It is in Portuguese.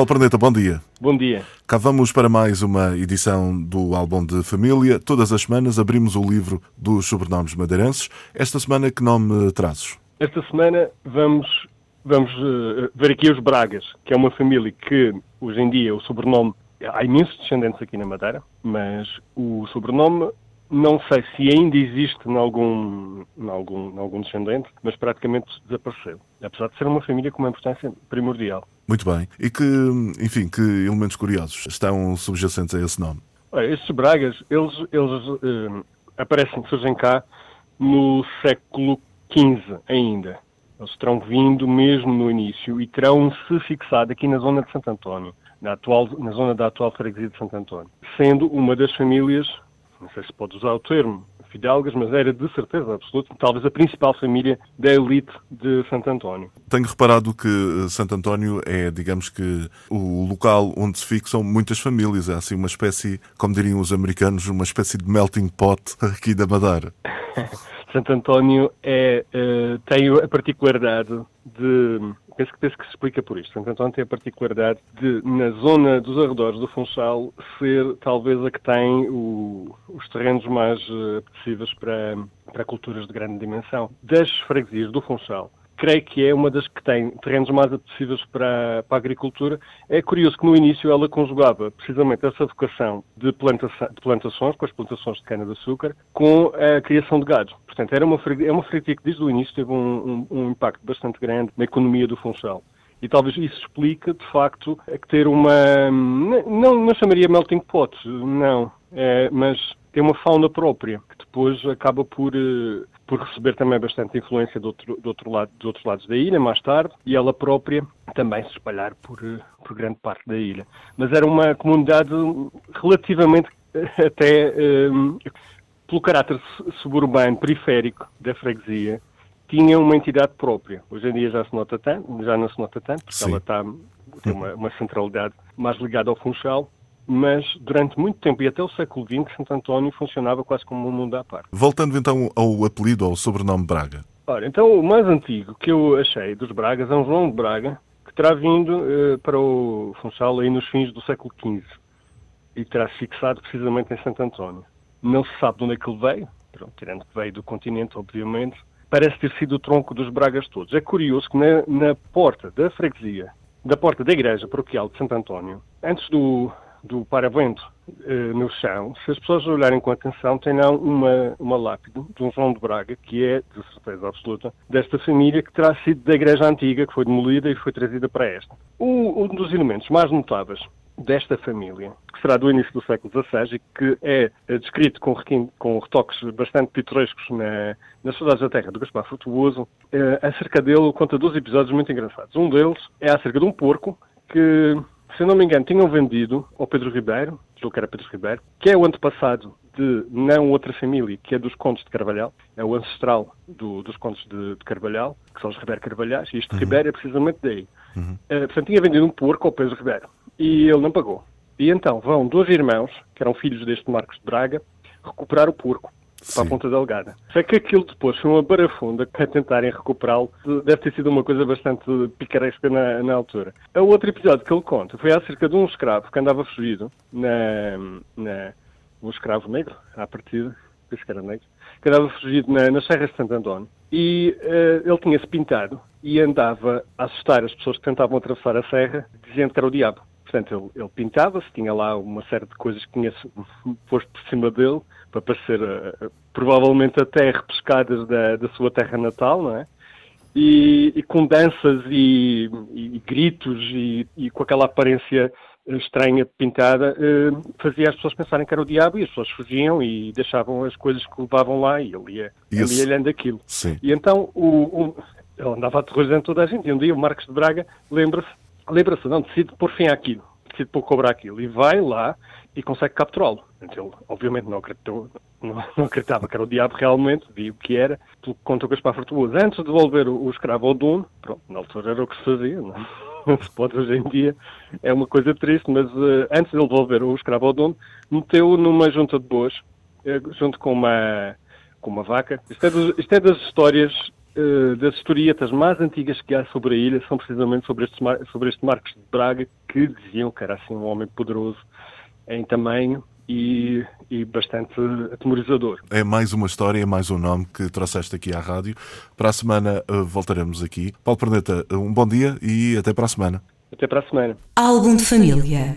Paulo Perneta, bom dia. Bom dia. Cá vamos para mais uma edição do Álbum de Família. Todas as semanas abrimos o livro dos sobrenomes madeirenses. Esta semana, que nome trazes? Esta semana vamos, vamos uh, ver aqui os Bragas, que é uma família que, hoje em dia, o sobrenome. Há imensos descendentes aqui na Madeira, mas o sobrenome não sei se ainda existe em algum, em algum, em algum descendente, mas praticamente desapareceu. Apesar de ser uma família com uma importância primordial. Muito bem. E que, enfim, que elementos curiosos estão subjacentes a esse nome? Olha, estes Bragas, eles, eles uh, aparecem, surgem cá no século XV ainda. Eles terão vindo mesmo no início e terão se fixado aqui na zona de Santo António, na, atual, na zona da atual freguesia de Santo António, sendo uma das famílias não sei se pode usar o termo, fidalgas, mas era de certeza absoluta, talvez a principal família da elite de Santo António. Tenho reparado que eh, Santo António é, digamos que, o local onde se fixam muitas famílias. É assim uma espécie, como diriam os americanos, uma espécie de melting pot aqui da Madeira. Santo António é, uh, tem a particularidade de penso que, penso que se explica por isto. António tem a particularidade de, na zona dos arredores do Funchal, ser talvez a que tem o, os terrenos mais uh, apetecíveis para, para culturas de grande dimensão. Das freguesias do Funchal, creio que é uma das que tem terrenos mais apetecíveis para, para a agricultura. É curioso que no início ela conjugava precisamente essa vocação de, plantação, de plantações, com as plantações de cana-de-açúcar, com a criação de gado. Portanto, era uma é uma freguesia que desde o início teve um, um, um impacto bastante grande na economia do Funchal. E talvez isso explique, de facto, ter uma. Não, não chamaria melting pot, não. É, mas tem uma fauna própria, que depois acaba por uh, por receber também bastante influência do outro, do outro lado, dos outros lados da ilha, mais tarde, e ela própria também se espalhar por, por grande parte da ilha. Mas era uma comunidade relativamente até um, pelo caráter suburbano, periférico da freguesia, tinha uma entidade própria. Hoje em dia já se nota tanto, já não se nota tanto, porque Sim. ela está, tem uma, uma centralidade mais ligada ao Funchal, mas durante muito tempo e até o século XX, Santo António funcionava quase como um mundo à parte. Voltando então ao apelido, ao sobrenome Braga. Ora, então o mais antigo que eu achei dos Bragas é um João de Braga, que terá vindo uh, para o Funchal aí nos fins do século XV e terá fixado precisamente em Santo António. Não se sabe de onde é que ele veio, pronto, tirando que veio do continente, obviamente, parece ter sido o tronco dos Bragas todos. É curioso que na, na porta da freguesia, da porta da igreja paroquial de Santo António, antes do, do paravento eh, no chão, se as pessoas olharem com atenção, terão uma, uma lápide de um João de Braga, que é, de certeza absoluta, desta família que terá sido da igreja antiga, que foi demolida e foi trazida para esta. Um, um dos elementos mais notáveis desta família, que será do início do século XVI e que é, é descrito com, com retoques bastante pitorescos na, nas Saudades da Terra do Gaspar Frutuoso, é, acerca dele conta dois episódios muito engraçados. Um deles é acerca de um porco que se não me engano, tinham vendido ao Pedro Ribeiro, julgo que era Pedro Ribeiro, que é o antepassado de não outra família, que é dos Contos de Carvalhal, é o ancestral do, dos Contos de, de, Carvalhal, que são os Ribeiro Carvalhais, e este uhum. Ribeiro é precisamente daí. Uhum. Uh, portanto, tinha vendido um porco ao Pedro Ribeiro, e ele não pagou. E então vão dois irmãos, que eram filhos deste Marcos de Braga, recuperar o porco para a Ponta Delgada. Sei que aquilo depois foi uma barafunda para tentarem recuperá-lo. Deve ter sido uma coisa bastante picaresca na, na, altura. O outro episódio que ele conta foi acerca de um escravo que andava fugido na, na um escravo negro, à partida, penso que era negro, que andava fugido na, nas Serras de Santo António. E uh, ele tinha-se pintado e andava a assustar as pessoas que tentavam atravessar a serra, dizendo que era o diabo. Portanto, ele, ele pintava-se, tinha lá uma série de coisas que tinha posto por cima dele, para parecer uh, provavelmente até repescadas da, da sua terra natal, não é? E, e com danças e, e gritos e, e, com aquela aparência estranha pintada, uh, fazia as pessoas pensarem que era o diabo e as pessoas fugiam e deixavam as coisas que levavam lá e ele ia, ele ia olhando aquilo. Sim. E então o, o, ele andava aterrorizando toda a gente e um dia o Marcos de Braga lembra-se, lembra-se, não, decide pôr fim àquilo, decide pôr cobrar aquilo e vai lá e consegue capturá-lo. Ele, obviamente, não acreditou, não, não, acreditava que era o diabo realmente, viu o que era, pelo que contou Gaspar Fortuoso. Antes de devolver o, o escravo ao dono, pronto, na altura era o que se fazia, não, não se pode hoje em dia, é uma coisa triste, mas uh, antes de ele devolver o escravo ao dono, meteu-o numa junta de boas, uh, junto com uma, com uma vaca. Isto é, dos, isto é das histórias uh, das historietas mais antigas que há sobre a ilha são precisamente sobre, estes, sobre este Marcos de Braga, que diziam que era assim um homem poderoso em tamanho e, e, bastante atemorizador. É mais uma história, é mais um nome que trouxeste aqui à rádio. Para a semana uh, voltaremos aqui. Paulo Perneta, um bom dia e até para a semana. Até para a semana. Álbum de família.